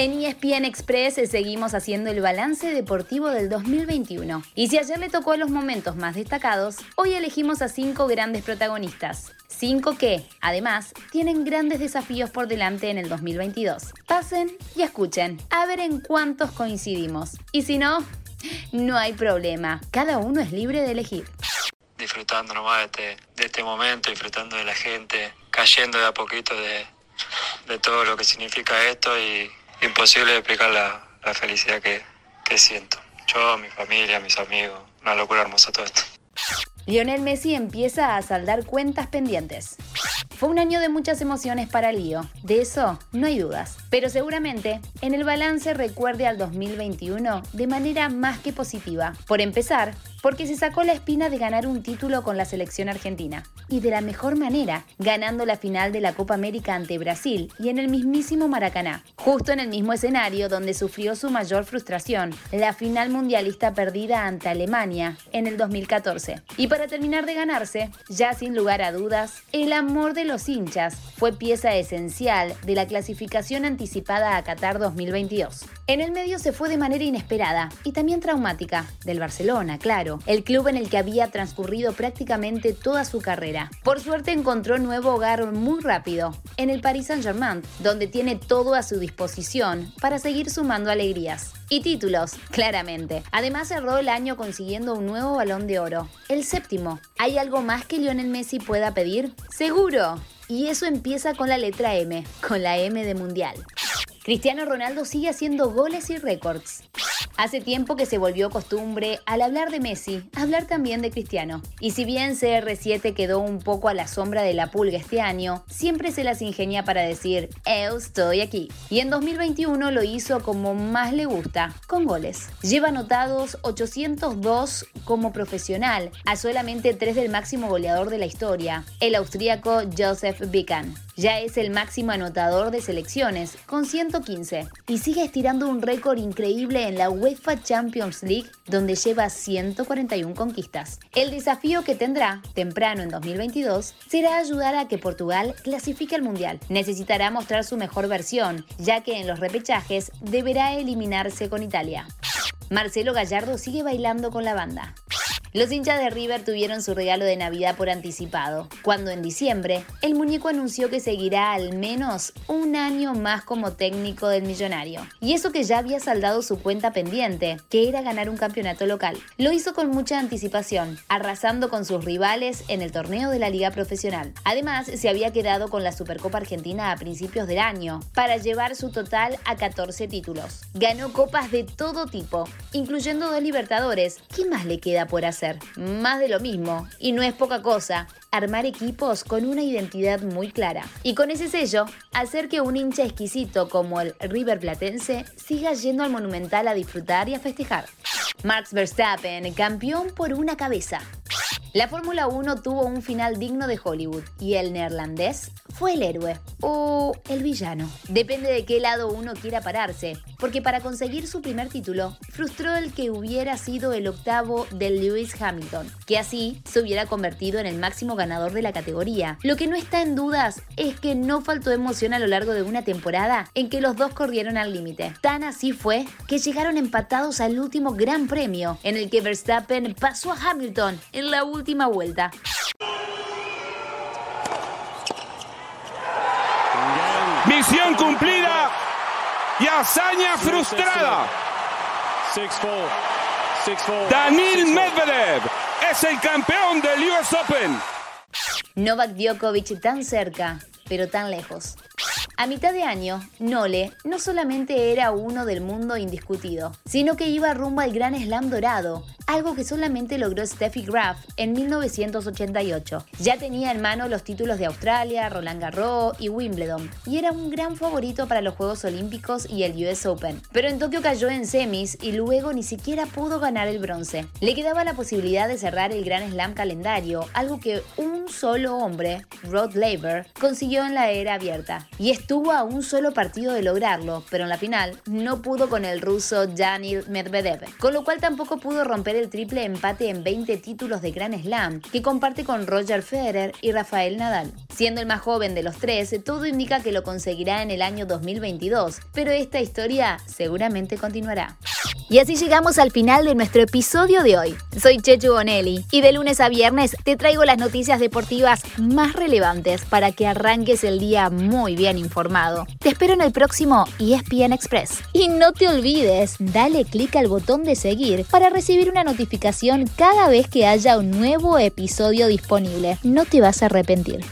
En ESPN Express seguimos haciendo el balance deportivo del 2021. Y si ayer le tocó los momentos más destacados, hoy elegimos a cinco grandes protagonistas. Cinco que, además, tienen grandes desafíos por delante en el 2022. Pasen y escuchen, a ver en cuántos coincidimos. Y si no, no hay problema, cada uno es libre de elegir. Disfrutando nomás de este, de este momento, disfrutando de la gente, cayendo de a poquito de, de todo lo que significa esto y imposible explicar la, la felicidad que, que siento. Yo, mi familia, mis amigos, una locura hermosa todo esto. Lionel Messi empieza a saldar cuentas pendientes. Fue un año de muchas emociones para Lío, de eso no hay dudas. Pero seguramente en el balance recuerde al 2021 de manera más que positiva. Por empezar, porque se sacó la espina de ganar un título con la selección argentina. Y de la mejor manera, ganando la final de la Copa América ante Brasil y en el mismísimo Maracaná, justo en el mismo escenario donde sufrió su mayor frustración, la final mundialista perdida ante Alemania en el 2014. Y para terminar de ganarse, ya sin lugar a dudas, el amor de los hinchas fue pieza esencial de la clasificación anticipada a Qatar 2022. En el medio se fue de manera inesperada y también traumática, del Barcelona, claro, el club en el que había transcurrido prácticamente toda su carrera. Por suerte encontró nuevo hogar muy rápido, en el Paris Saint-Germain, donde tiene todo a su disposición para seguir sumando alegrías. Y títulos, claramente. Además cerró el año consiguiendo un nuevo balón de oro, el séptimo. ¿Hay algo más que Lionel Messi pueda pedir? Seguro. Y eso empieza con la letra M, con la M de Mundial. Cristiano Ronaldo sigue haciendo goles y récords. Hace tiempo que se volvió costumbre, al hablar de Messi, hablar también de Cristiano. Y si bien CR7 quedó un poco a la sombra de la pulga este año, siempre se las ingenia para decir, eu estoy aquí. Y en 2021 lo hizo como más le gusta, con goles. Lleva anotados 802 como profesional, a solamente 3 del máximo goleador de la historia, el austríaco Joseph Bican. Ya es el máximo anotador de selecciones, con 115, y sigue estirando un récord increíble en la UEFA Champions League, donde lleva 141 conquistas. El desafío que tendrá, temprano en 2022, será ayudar a que Portugal clasifique al Mundial. Necesitará mostrar su mejor versión, ya que en los repechajes deberá eliminarse con Italia. Marcelo Gallardo sigue bailando con la banda. Los hinchas de River tuvieron su regalo de Navidad por anticipado, cuando en diciembre el muñeco anunció que seguirá al menos un año más como técnico del millonario. Y eso que ya había saldado su cuenta pendiente, que era ganar un campeonato local. Lo hizo con mucha anticipación, arrasando con sus rivales en el torneo de la liga profesional. Además, se había quedado con la Supercopa Argentina a principios del año, para llevar su total a 14 títulos. Ganó copas de todo tipo, incluyendo dos Libertadores. ¿Qué más le queda por hacer? Más de lo mismo, y no es poca cosa, armar equipos con una identidad muy clara. Y con ese sello, hacer que un hincha exquisito como el River Platense siga yendo al Monumental a disfrutar y a festejar. Max Verstappen, campeón por una cabeza. La Fórmula 1 tuvo un final digno de Hollywood y el neerlandés fue el héroe o el villano. Depende de qué lado uno quiera pararse, porque para conseguir su primer título frustró el que hubiera sido el octavo de Lewis Hamilton, que así se hubiera convertido en el máximo ganador de la categoría. Lo que no está en dudas es que no faltó emoción a lo largo de una temporada en que los dos corrieron al límite. Tan así fue que llegaron empatados al último Gran Premio, en el que Verstappen pasó a Hamilton en la última vuelta. Misión cumplida y hazaña frustrada. Danil Medvedev es el campeón del US Open. Novak Djokovic tan cerca, pero tan lejos. A mitad de año, Nole no solamente era uno del mundo indiscutido, sino que iba rumbo al Gran Slam dorado, algo que solamente logró Steffi Graf en 1988. Ya tenía en mano los títulos de Australia, Roland Garros y Wimbledon, y era un gran favorito para los Juegos Olímpicos y el US Open. Pero en Tokio cayó en semis y luego ni siquiera pudo ganar el bronce. Le quedaba la posibilidad de cerrar el Gran Slam calendario, algo que un solo hombre, Rod Laver, consiguió en la era abierta y estuvo a un solo partido de lograrlo, pero en la final no pudo con el ruso Daniil Medvedev, con lo cual tampoco pudo romper el triple empate en 20 títulos de Grand Slam que comparte con Roger Federer y Rafael Nadal. Siendo el más joven de los tres, todo indica que lo conseguirá en el año 2022, pero esta historia seguramente continuará. Y así llegamos al final de nuestro episodio de hoy. Soy Chechu Bonelli y de lunes a viernes te traigo las noticias más relevantes para que arranques el día muy bien informado. Te espero en el próximo ESPN Express. Y no te olvides, dale clic al botón de seguir para recibir una notificación cada vez que haya un nuevo episodio disponible. No te vas a arrepentir.